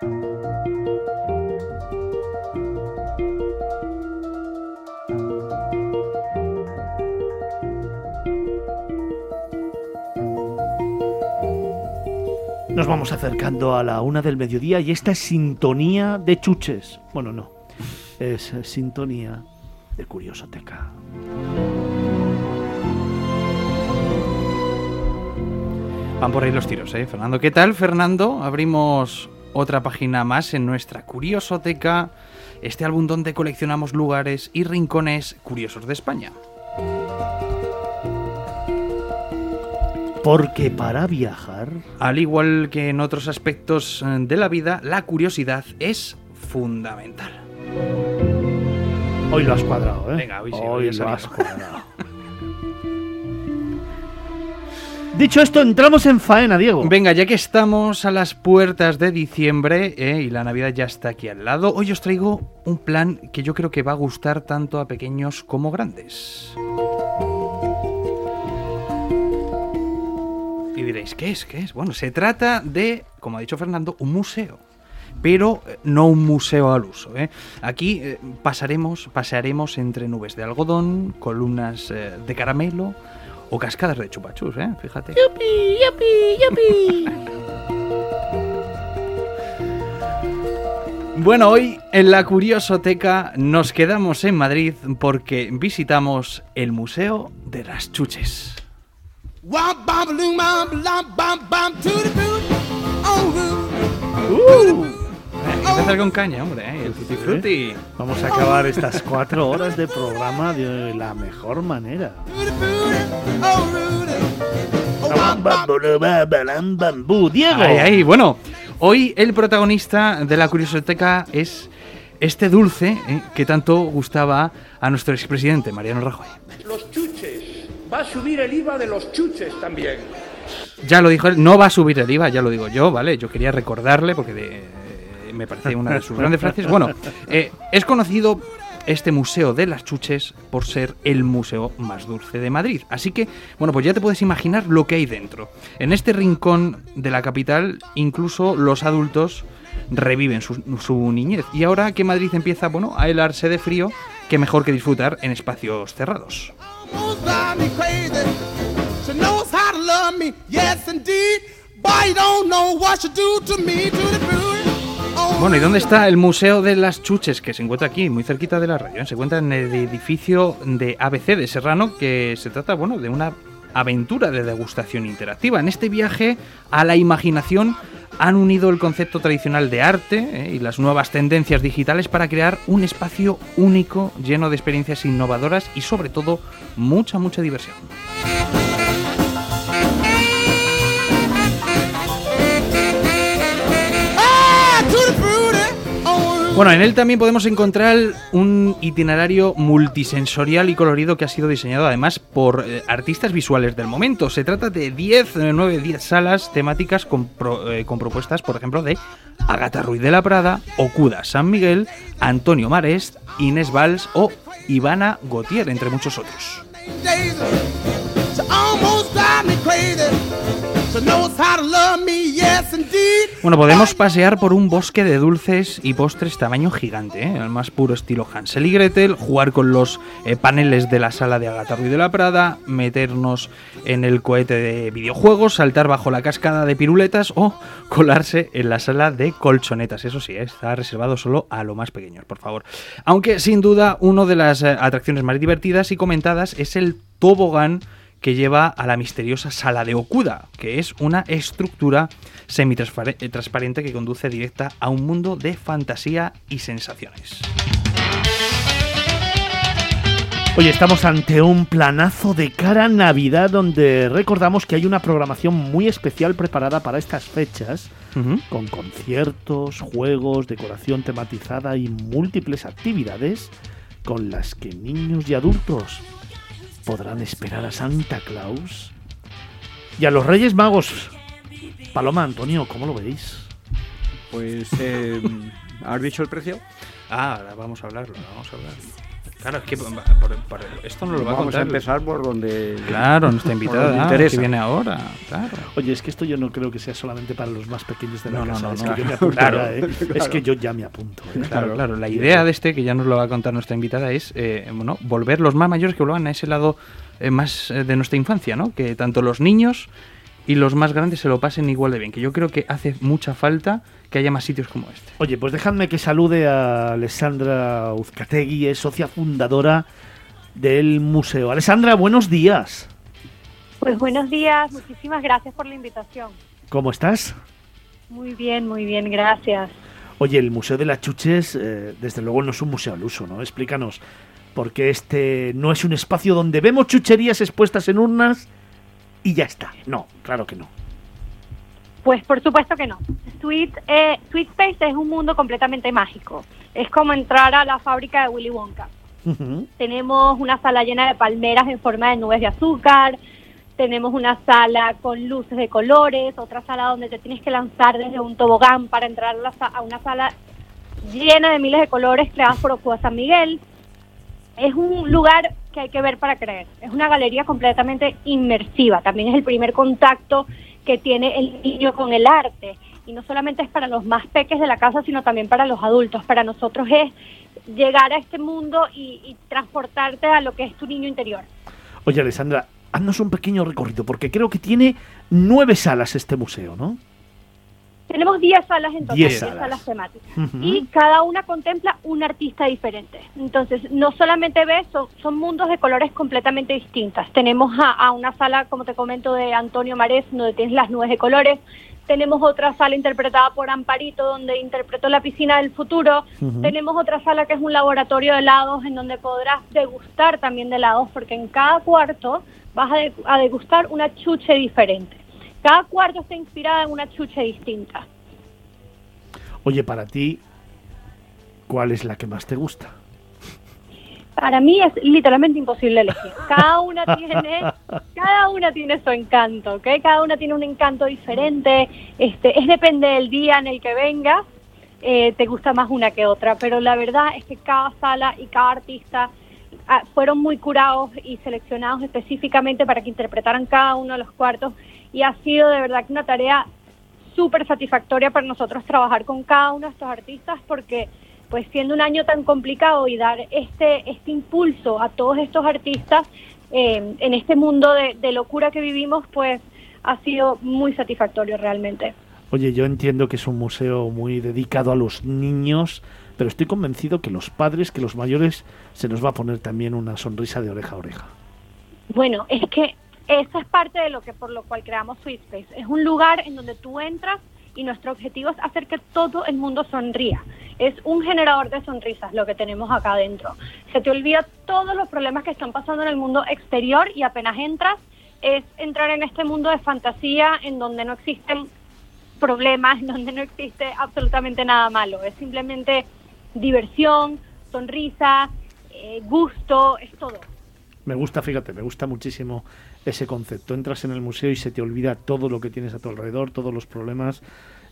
Nos vamos acercando a la una del mediodía y esta es sintonía de chuches. Bueno, no. Es sintonía de Curiosoteca. Van por ahí los tiros, ¿eh? Fernando, ¿qué tal, Fernando? Abrimos otra página más en nuestra Curiosoteca, este álbum donde coleccionamos lugares y rincones curiosos de España. Porque para viajar... Al igual que en otros aspectos eh, de la vida, la curiosidad es fundamental. Hoy lo has cuadrado, ¿eh? Venga, hoy sí, hoy hoy ha lo has cuadrado. Dicho esto, entramos en faena, Diego. Venga, ya que estamos a las puertas de diciembre eh, y la Navidad ya está aquí al lado, hoy os traigo un plan que yo creo que va a gustar tanto a pequeños como grandes. Y diréis, ¿qué es? ¿Qué es? Bueno, se trata de, como ha dicho Fernando, un museo. Pero eh, no un museo al uso. ¿eh? Aquí pasaremos, pasearemos entre nubes de algodón, columnas de caramelo o cascadas de chupachus, ¿eh? Fíjate. Bueno, hoy en la Curiosoteca nos quedamos en Madrid porque visitamos el Museo de las Chuches. Uh, empezar con caña, hombre, ¿eh? el tutti frutti. vamos a acabar estas cuatro horas de programa de la mejor manera. Diego. Bueno, hoy el protagonista de la Curiosoteca es este dulce ¿eh? que tanto gustaba a nuestro expresidente Mariano Rajoy. los chuches. Va a subir el IVA de los chuches también. Ya lo dijo él, no va a subir el IVA, ya lo digo yo, ¿vale? Yo quería recordarle porque de- me parece una de sus grandes frases. Bueno, eh, es conocido este Museo de las Chuches por ser el museo más dulce de Madrid. Así que, bueno, pues ya te puedes imaginar lo que hay dentro. En este rincón de la capital, incluso los adultos reviven su, su niñez. Y ahora que Madrid empieza, bueno, a helarse de frío, qué mejor que disfrutar en espacios cerrados. Boy, you don't know what you do to me. Bueno, ¿y dónde está el Museo de las Chuches? Que se encuentra aquí, muy cerquita de la radio. ¿eh? Se encuentra en el edificio de ABC de Serrano, que se trata, bueno, de una aventura de degustación interactiva. En este viaje a la imaginación han unido el concepto tradicional de arte ¿eh? y las nuevas tendencias digitales para crear un espacio único, lleno de experiencias innovadoras y sobre todo mucha, mucha diversión. Bueno, en él también podemos encontrar un itinerario multisensorial y colorido que ha sido diseñado además por eh, artistas visuales del momento. Se trata de 10, 9, 10 salas temáticas eh, con propuestas, por ejemplo, de Agata Ruiz de la Prada, Okuda San Miguel, Antonio Marest, Inés Valls o Ivana Gautier, entre muchos otros. Bueno, podemos pasear por un bosque de dulces y postres tamaño gigante, ¿eh? el más puro estilo Hansel y Gretel, jugar con los eh, paneles de la sala de Agatha Ruiz de la Prada, meternos en el cohete de videojuegos, saltar bajo la cascada de piruletas o colarse en la sala de colchonetas. Eso sí, ¿eh? está reservado solo a lo más pequeños, por favor. Aunque sin duda una de las atracciones más divertidas y comentadas es el tobogán que lleva a la misteriosa sala de Okuda, que es una estructura semi-transparente que conduce directa a un mundo de fantasía y sensaciones. Oye, estamos ante un planazo de cara a Navidad donde recordamos que hay una programación muy especial preparada para estas fechas, con conciertos, juegos, decoración tematizada y múltiples actividades con las que niños y adultos podrán esperar a Santa Claus y a los Reyes Magos. Paloma, Antonio, ¿cómo lo veis? Pues, eh, ¿has dicho el precio? Ah, ahora vamos a hablarlo, vamos a hablarlo. Claro, es que por- por- por- esto no lo va a Vamos contar. a empezar por donde. Claro, nuestra invitada interesa. que viene ahora. Claro. Oye, es que esto yo no creo que sea solamente para los más pequeños de la No, no, casa. no, es no. que yo me apunto Claro, ya, ¿eh? Es que yo ya me apunto. ¿eh? Claro, claro. La idea de este, que ya nos lo va a contar nuestra invitada, es eh, bueno, volver los más mayores que vuelvan a ese lado eh, más de nuestra infancia, ¿no? Que tanto los niños y los más grandes se lo pasen igual de bien. Que yo creo que hace mucha falta que haya más sitios como este. Oye, pues dejadme que salude a Alessandra Uzcategui, es socia fundadora del museo. Alessandra, buenos días. Pues buenos días, muchísimas gracias por la invitación. ¿Cómo estás? Muy bien, muy bien, gracias. Oye, el Museo de las Chuches, eh, desde luego no es un museo al uso, ¿no? Explícanos, porque este no es un espacio donde vemos chucherías expuestas en urnas y ya está. No, claro que no. Pues por supuesto que no. Sweet, eh, Sweet Space es un mundo completamente mágico. Es como entrar a la fábrica de Willy Wonka. Tenemos una sala llena de palmeras en forma de nubes de azúcar. Tenemos una sala con luces de colores, otra sala donde te tienes que lanzar desde un tobogán para entrar a, la sa- a una sala llena de miles de colores creadas por Ocuba San Miguel. Es un lugar que hay que ver para creer. Es una galería completamente inmersiva. También es el primer contacto que tiene el niño con el arte. Y no solamente es para los más peques de la casa, sino también para los adultos. Para nosotros es llegar a este mundo y, y transportarte a lo que es tu niño interior. Oye, Alessandra, haznos un pequeño recorrido, porque creo que tiene nueve salas este museo, ¿no? Tenemos 10 salas en total, Diez 10 salas. salas. temáticas. Y cada una contempla un artista diferente. Entonces, no solamente ves, son, son mundos de colores completamente distintas. Tenemos a, a una sala, como te comento, de Antonio Marés, donde tienes las nubes de colores. Tenemos otra sala interpretada por Amparito, donde interpretó la piscina del futuro. Tenemos otra sala que es un laboratorio de helados, en donde podrás degustar también de helados, porque en cada cuarto vas a, de- a degustar una chuche diferente. Cada cuarto está inspirada en una chuche distinta. Oye, para ti, ¿cuál es la que más te gusta? Para mí es literalmente imposible elegir. Cada una tiene, cada una tiene su encanto, ¿ok? Cada una tiene un encanto diferente. Este, es depende del día en el que vengas, eh, te gusta más una que otra. Pero la verdad es que cada sala y cada artista ah, fueron muy curados y seleccionados específicamente para que interpretaran cada uno de los cuartos y ha sido de verdad que una tarea súper satisfactoria para nosotros trabajar con cada uno de estos artistas porque pues siendo un año tan complicado y dar este este impulso a todos estos artistas eh, en este mundo de, de locura que vivimos pues ha sido muy satisfactorio realmente. Oye, yo entiendo que es un museo muy dedicado a los niños, pero estoy convencido que los padres, que los mayores, se nos va a poner también una sonrisa de oreja a oreja. Bueno, es que esa es parte de lo que por lo cual creamos Sweet Space. Es un lugar en donde tú entras y nuestro objetivo es hacer que todo el mundo sonría. Es un generador de sonrisas lo que tenemos acá adentro. Se te olvida todos los problemas que están pasando en el mundo exterior y apenas entras es entrar en este mundo de fantasía en donde no existen problemas, en donde no existe absolutamente nada malo. Es simplemente diversión, sonrisa, eh, gusto, es todo. Me gusta, fíjate, me gusta muchísimo ese concepto. Entras en el museo y se te olvida todo lo que tienes a tu alrededor, todos los problemas,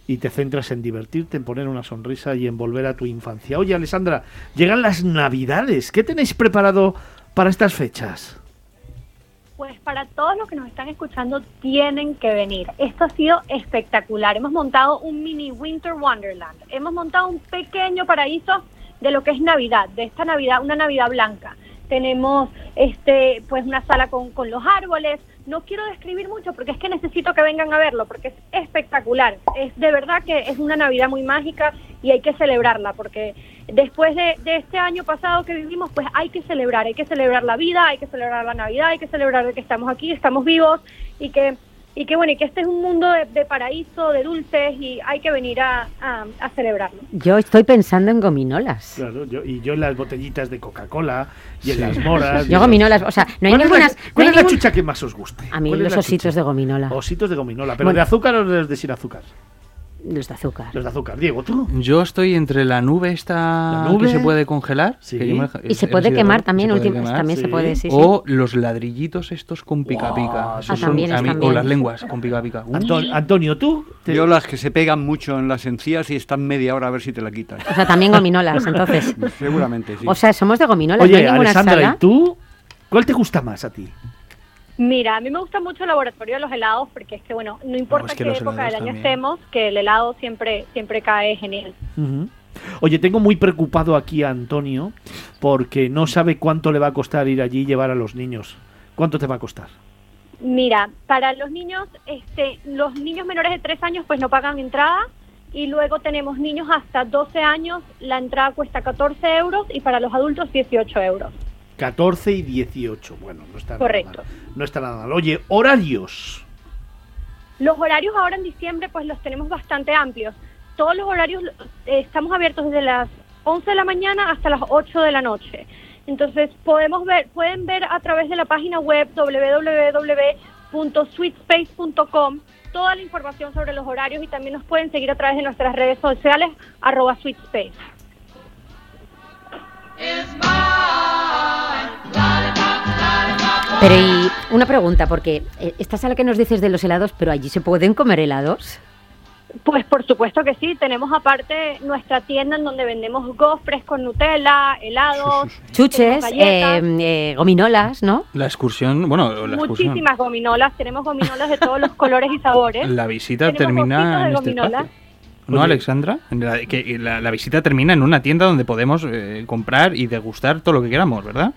y te centras en divertirte, en poner una sonrisa y en volver a tu infancia. Oye, Alessandra, llegan las Navidades. ¿Qué tenéis preparado para estas fechas? Pues para todos los que nos están escuchando tienen que venir. Esto ha sido espectacular. Hemos montado un mini Winter Wonderland. Hemos montado un pequeño paraíso de lo que es Navidad, de esta Navidad, una Navidad blanca. Tenemos este pues una sala con, con los árboles. No quiero describir mucho porque es que necesito que vengan a verlo porque es espectacular. Es de verdad que es una Navidad muy mágica y hay que celebrarla porque después de, de este año pasado que vivimos, pues hay que celebrar, hay que celebrar la vida, hay que celebrar la Navidad, hay que celebrar que estamos aquí, estamos vivos y que y que bueno, y que este es un mundo de, de paraíso, de dulces y hay que venir a, a- a celebrarlo. Yo estoy pensando en gominolas. Claro, yo, y yo en las botellitas de Coca-Cola y en las moras. Yo gominolas, o sea, no hay ¿Cuál es la- ninguna... no ¿Cuál hay es la ningún- chucha que más os guste? A mí ¿Cuál es los la ositos chucha? de gominola. Ositos de gominola, pero Bueno. de azúcar o de, de sin azúcar. Los de azúcar. Los de azúcar. Diego, ¿tú? Yo estoy entre la nube esta ¿La nube? que se puede congelar. Sí. que yo me- Y se puede quemar también, también sí. se puede, sí. O los ladrillitos estos con pica pica. Ah, también a mí- o las lenguas con pica pica. Anton- Antonio, ¿tú? Te- Yo las que se pegan mucho en las encías y están media hora a ver si te la quitas. O sea, también gominolas, entonces. Seguramente, sí. O sea, somos de gominolas, no hay Oye, ninguna Alessandra, sala. ¿y tú? ¿Cuál te gusta más a ti? Mira, a mí me gusta mucho el laboratorio de los helados porque es que, bueno, no importa es que qué época del año también. estemos, que el helado siempre, siempre cae genial. Ujú. Oye, tengo muy preocupado aquí a Antonio porque no sabe cuánto le va a costar ir allí y llevar a los niños. ¿Cuánto te va a costar? Mira, para los niños, este, los niños menores de 3 años pues no pagan entrada y luego tenemos niños hasta 12 años, la entrada cuesta 14 euros y para los adultos 18 euros. 14 y 18. Bueno, no está Correcto. nada mal. No está nada mal. Oye, horarios. Los horarios ahora en diciembre pues los tenemos bastante amplios. Todos los horarios eh, estamos abiertos desde las 11 de la mañana hasta las 8 de la noche. Entonces podemos ver, pueden ver a través de la página web www.sweetspace.com toda la información sobre los horarios y también nos pueden seguir a través de nuestras redes sociales arroba sweetspace. Pero y una pregunta, porque eh, esta sala que nos dices de los helados, pero allí se pueden comer helados. Pues por supuesto que sí, tenemos aparte nuestra tienda en donde vendemos gofres con Nutella, helados, Chuches, galletas. eh, eh, gominolas, ¿no? La excursión, bueno, la excursión. Muchísimas gominolas, tenemos gominolas de todos los colores y sabores. La visita Tenemos termina de en este. ¿No. Alexandra? En la, que la, la visita termina en una tienda donde podemos eh, comprar y degustar todo lo que queramos, ¿verdad?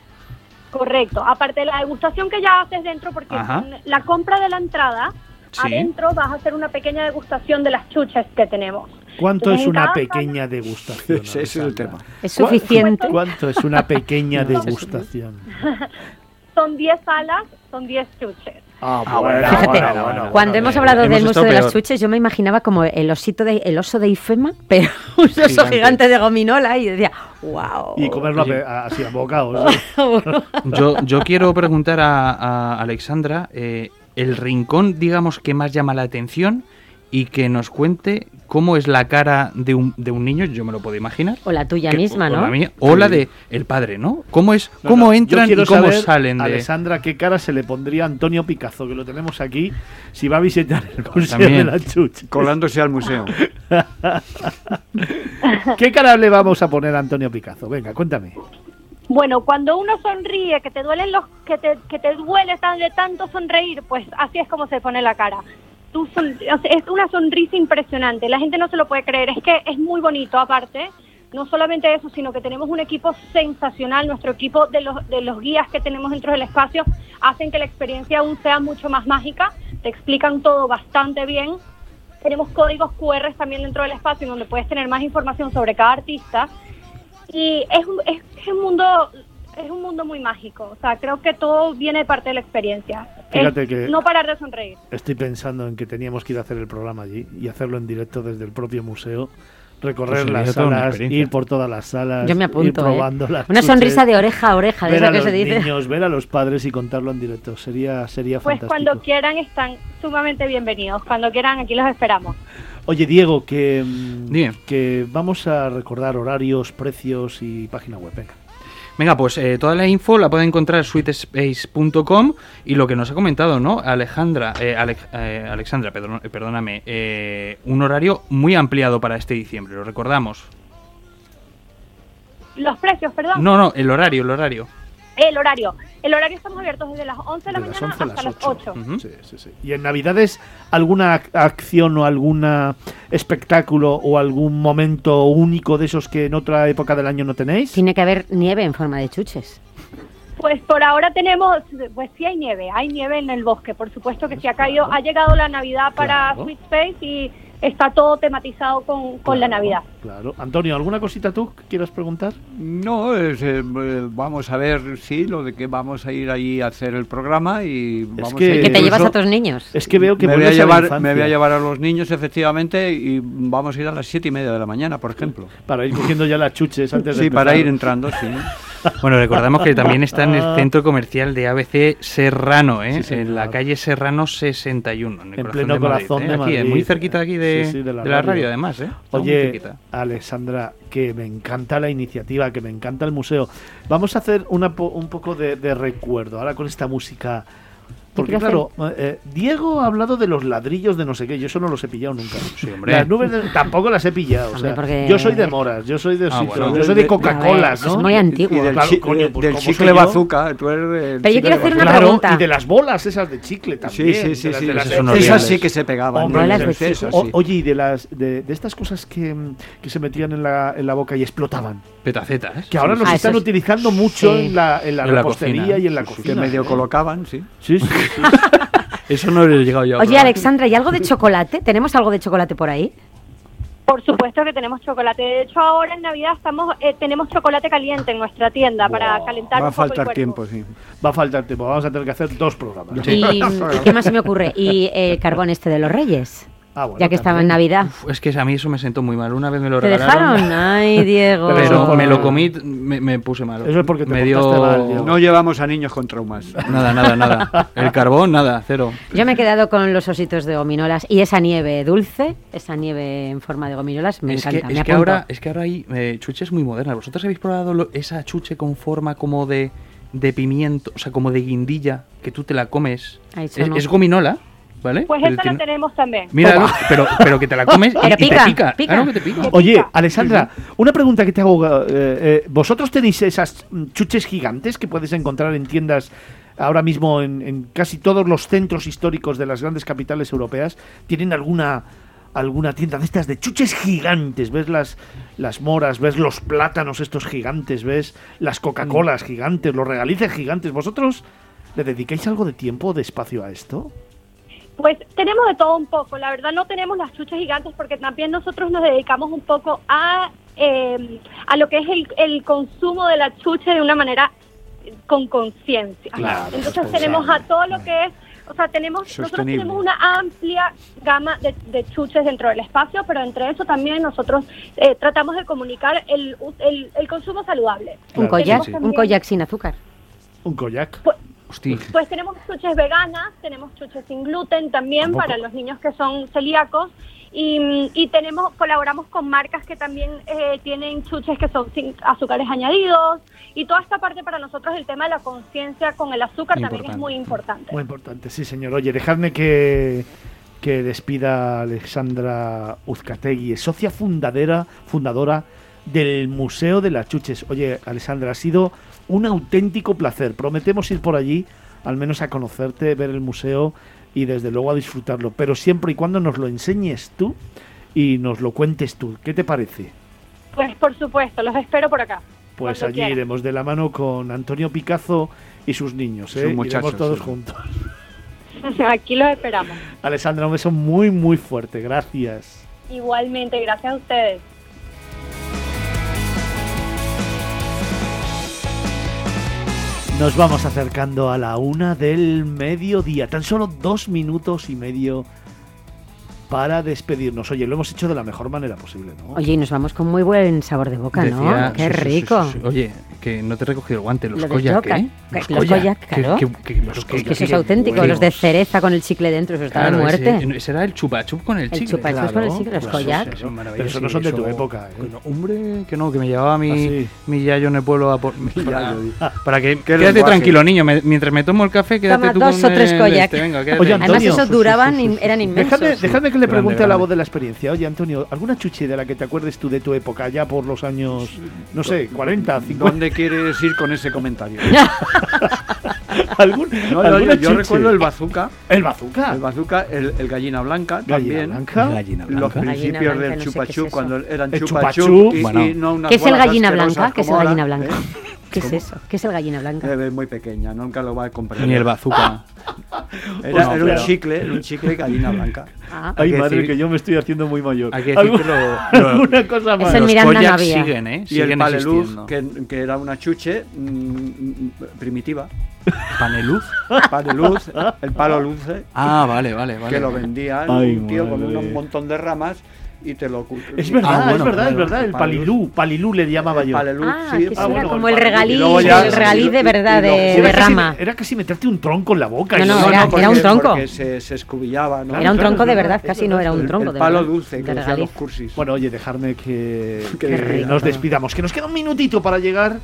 Correcto, aparte de la degustación que ya haces dentro, porque Ajá. la compra de la entrada, Sí. adentro vas a hacer una pequeña degustación de las chuches que tenemos. ¿Cuánto Entonces, es una pequeña degustación? Ese es el tema. Es ¿Cuá- suficiente. ¿Cuánto es una pequeña degustación? Son 10 alas, son 10 chuches. Ah, bueno, Fíjate, bueno, bueno, cuando bueno, hemos hablado hemos del estado de las. Chuches, yo me imaginaba como el osito de, el oso de Ifema, pero un oso Gigante. gigante, de gominola y decía, wow. Y comerlo así a bocados. Yo, yo quiero preguntar a, a Alexandra eh, el rincón, digamos, que más llama la atención y que nos cuente cómo es la cara de un, de un niño, yo me lo puedo imaginar. O la tuya que- misma, o ¿no? la mía, o la de el padre, ¿no? ¿Cómo es, No, cómo no, entran y cómo saber, salen de Alessandra, ¿qué cara se le pondría a Antonio Picazo, que lo tenemos aquí, si va a visitar el Museo También. de la Chucha? Colándose al museo. ¿Qué cara le vamos a poner a Antonio Picazo? Venga, cuéntame. Bueno, cuando uno sonríe, que te duelen los, que te, que te duele tan- de tanto sonreír, pues así es como se pone la cara. Es una sonrisa impresionante. La gente no se lo puede creer. Es que es muy bonito, aparte. No solamente eso, sino que tenemos un equipo sensacional. Nuestro equipo de los, de los guías que tenemos dentro del espacio hacen que la experiencia aún sea mucho más mágica. Te explican todo bastante bien. Tenemos códigos QR también dentro del espacio donde puedes tener más información sobre cada artista y es un, es, es un mundo es un mundo muy mágico o sea creo que todo viene de parte de la experiencia Fíjate Es que- no parar de sonreír Estoy pensando en que teníamos que ir a hacer el programa allí y hacerlo en directo desde el propio museo, recorrer Pues las salas, ir por todas las salas, Yo me ir apunto, ¿eh? probando las Una chuches, sonrisa de oreja a oreja, de ver esa a que los se dice. niños, ver a los padres y contarlo en directo. Sería, sería pues fantástico. cuando quieran están sumamente bienvenidos cuando quieran aquí los esperamos Oye, Diego, que, mm, que vamos a recordar horarios, precios y página web. Venga. Venga, pues eh, toda la info la pueden encontrar en sweetspace.com y lo que nos ha comentado, ¿no? Alejandra, eh, eh, Alexandra, perdón- eh, perdóname, eh, un horario muy ampliado para este diciembre, lo recordamos. los precios perdón No, no, el horario, el horario. el horario el horario estamos abiertos desde las 11 de la De las mañana 11 a hasta las las 8 Ujú. Sí, sí, sí. ¿Y en Navidades alguna ac- acción o algún espectáculo o algún momento único de esos que en otra época del año no tenéis? Tiene que haber nieve en forma de chuches. Pues por ahora tenemos, pues sí hay nieve, hay nieve en el bosque, por supuesto que sí ha caído, ha llegado la Navidad para Claro. Sweet Space y está todo tematizado con, con la Navidad. Claro. Antonio, ¿alguna cosita tú que quieras preguntar? No, es, eh, eh, vamos a ver, sí, lo de que vamos a ir ahí a hacer el programa y vamos que- a ir Que te llevas a tus niños. Es que veo que me voy, a a llevar, infancia. me voy a llevar a los niños, efectivamente, y vamos a ir a las siete y media de la mañana, por ejemplo. Para ir cogiendo ya las chuches antes de Sí, para ir entrando, sí. Bueno, recordamos que también está en el centro comercial de ABC Serrano, ¿eh? Sí, en la calle Serrano 61. En, el En corazón pleno de corazón ¿eh? de Aquí, Madrid. muy cerquita de aquí de, Sí, sí, de la, radio. además. ¿eh? Oye, cerquita. Alexandra, que me encanta la iniciativa, que me encanta el museo. Vamos a hacer una po- un poco de, de recuerdo ahora con esta música. Porque claro, eh, Diego ha hablado de los ladrillos de no sé qué, yo eso no los he pillado nunca. Sí, hombre. Las nubes de- tampoco las he pillado. o Hombre, sea, porque- Yo soy de moras, yo soy de Ah, bueno. yo soy de De- Coca-Colas, ¿no? es muy antiguo. Y del, Claro, chi- coño, de- pues del como soy chicle bazooka. Tú eres Pero yo quiero hacer una. Claro, pregunta. y de las bolas esas de chicle también. Sí, sí, sí, de las- sí. de las- esas sí que se pegaban. Hombre, Bolas de Esas chicle. sí. O- oye, y de las de, de estas cosas que, que se metían en la, en la boca y explotaban. Petacetas. Que ahora Sí, nos Ah, están utilizando mucho sí. en la, en la En repostería y en la cocina. que medio colocaban, sí. Sí, sí, sí. Eso no he llegado yo a Oye. Alexandra, ¿y algo de chocolate? ¿Tenemos algo de chocolate por ahí? Por supuesto que tenemos chocolate. De hecho, ahora en Navidad estamos eh, tenemos chocolate caliente en nuestra tienda para calentar Va a un poco el faltar tiempo, sí. Va a faltar tiempo, vamos a tener que hacer dos programas. Sí. ¿Y, ¿y qué más se me ocurre? ¿Y el carbón este de los reyes? Ah, bueno, ya que estaba en. Navidad. Uf, es que a mí eso me sentó muy mal. Una vez me lo ¿Te regalaron. dejaron? Ay, Diego. Pero me lo comí, me, me puse malo. Eso es porque te me dio... mal. No llevamos a niños con traumas. Nada, nada, nada. El carbón, nada, cero. Yo me he quedado con los ositos de gominolas y esa nieve dulce, esa nieve en forma de gominolas, me es encanta. que, me es, que ahora, es que ahora hay eh, chuches muy modernas. ¿Vosotros habéis probado lo- esa chuche con forma como de, de pimiento, o sea, como de guindilla, que tú te la comes? Eso Es, no. es gominola, ¿vale? Pues Pero esa tiene- la tenemos también. Mira, no, pero, pero que te la comes y, Pero y te pica, pica. pica. Claro que te pica. Oye, Alessandra, una pregunta que te hago. eh, eh, ¿Vosotros tenéis esas mm, chuches gigantes que puedes encontrar en tiendas ahora mismo en, en casi todos los centros históricos de las grandes capitales europeas? ¿Tienen alguna alguna tienda de estas de chuches gigantes? ¿Ves las, las moras? ¿Ves los plátanos estos gigantes? ¿Ves las Coca-Colas gigantes? ¿Los regalices gigantes? ¿Vosotros le dedicáis algo de tiempo o de espacio a esto? Pues tenemos de todo un poco. La verdad no tenemos las chuchas gigantes porque también nosotros nos dedicamos un poco a, eh, a lo que es el, el consumo de la chuche de una manera eh, con conciencia. Claro, Entonces tenemos a todo lo que es, o sea, tenemos nosotros tenemos una amplia gama de, de chuches dentro del espacio, pero entre eso también nosotros eh, tratamos de comunicar el, el, el consumo saludable. Un koyak, sí, sí. un koyak sin azúcar. Un koyak. Pues, Hostia. pues tenemos chuches veganas, tenemos chuches sin gluten también Tampoco. para los niños que son celíacos y, y tenemos colaboramos con marcas que también eh, tienen chuches que son sin azúcares añadidos y toda esta parte para nosotros el tema de la conciencia con el azúcar también es muy importante. Muy importante, sí, señor. Oye, dejadme que, que despida a Alexandra Uzcategui, socia fundadera, fundadora del Museo de las Chuches. Oye, Alexandra, ha sido un auténtico placer. Prometemos ir por allí, al menos a conocerte, ver el museo y desde luego a disfrutarlo. Pero siempre y cuando nos lo enseñes tú y nos lo cuentes tú. ¿Qué te parece? Pues por supuesto, los espero por acá. Pues allí quieran. iremos de la mano con Antonio Picazo y sus niños. ¿eh? Sus muchachos, iremos todos sí. juntos. Aquí los esperamos. Alessandra, un beso muy, muy fuerte. Gracias. Igualmente, gracias a ustedes. Nos vamos acercando a la una del mediodía. Tan solo dos minutos y medio para despedirnos. Oye, lo hemos hecho de la mejor manera posible, ¿no? Oye, y nos vamos con muy buen sabor de boca, ¿no? Qué sí, rico. sí, sí. Oye, que no te he recogido el guante, los koyak, ¿eh? que- los koyak, claro. Que, que- que- los Es koyak, que eso es qué auténtico, buenos. los de cereza con el chicle dentro, eso está de muerte. ese- ese era el chupa chup con el El chicle. con el chicle, los Claro, koyak. eso es maravilloso, Pero eso no son de tu eso- época, ¿eh? no, hombre, que no, que me llevaba mi, Ah, sí. mi yayo en el pueblo a por, para, yayo, di. para que Qué quédate lenguaje. tranquilo, niño, me- mientras me tomo el café, quédate Toma tú dos con o tres koyak. este. Oye, Además, esos duraban, in- eran inmensos. Dejadme, dejadme que le pregunte a la voz de la experiencia. Oye, Antonio, ¿alguna chuchi de la que te acuerdes tú de tu época, ya por los años, no sé, 40, 50? ¿Dónde quieres ir con ese comentario? ¿Algún, No, yo, alguna yo chuchi? recuerdo el bazooka, El bazooka. el bazooka, el, el gallina blanca Gallina también. blanca. Gallina Los blanca. principios Gallina blanca, del no sé es cuando eran El chupa chupa chup chup. y, Bueno. y no unas ¿Qué es el gallina blanca? ¿Qué es el gallina blanca? ¿eh? ¿Qué es eso? ¿Qué es el gallina blanca? Eh, muy pequeña, nunca lo va a comprender. Ni el bazooka. Era, Pues no, era un chicle, era un chicle gallina blanca. Ah. Ay, madre, decir- que yo me estoy haciendo muy mayor. Hay que decir que ¿Alguna, lo- alguna cosa más? Los Miranda no koyak había. siguen, ¿eh? Y el Siguen paleluz, existiendo. que, que era una chuche mm, mm, primitiva. ¿Paneluz? Paleluz, el palo luce, Ah, vale, vale, vale. que lo vendía Ay, un tío con un montón de ramas y te lo... Es verdad, Ah, bueno, es verdad, es verdad. El palilú, palilú le llamaba El yo. palelú, Ah, sí, el ah, era bueno, como el el luego ya- el regaliz de y- verdad, de, Era de casi- rama. Era casi meterte un tronco en la boca. No, no, eso- era- porque- un tronco. Porque se, se escubillaba, ¿no? Era un tronco de verdad, casi no era un el, tronco el de palo verdad. dulce de que regaliz. los cursis. Bueno, oye, dejarme que, Que nos despidamos. Que nos queda un minutito para llegar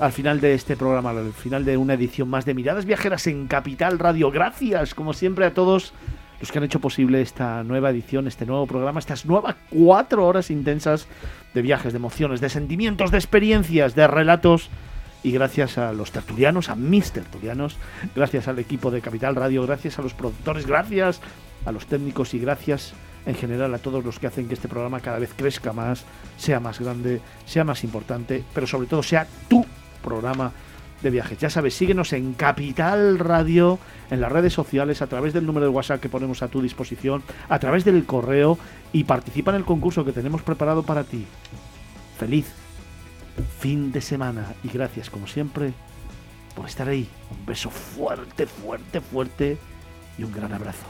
al final de este programa, al final de una edición más de Miradas Viajeras en Capital Radio. Gracias, como siempre, a todos los que han hecho posible esta nueva edición, este nuevo programa, estas nuevas cuatro horas intensas de viajes, de emociones, de sentimientos, de experiencias, de relatos. Y gracias a los tertulianos, a mis tertulianos, gracias al equipo de Capital Radio, gracias a los productores, gracias a los técnicos y gracias en general a todos los que hacen que este programa cada vez crezca más, sea más grande, sea más importante, pero sobre todo sea tu programa de viajes. Ya sabes, síguenos en Capital Radio, en las redes sociales, a través del número de WhatsApp que ponemos a tu disposición, a través del correo y participa en el concurso que tenemos preparado para ti. Feliz fin de semana y gracias como siempre por estar ahí. Un beso fuerte, fuerte, fuerte y un gran abrazo.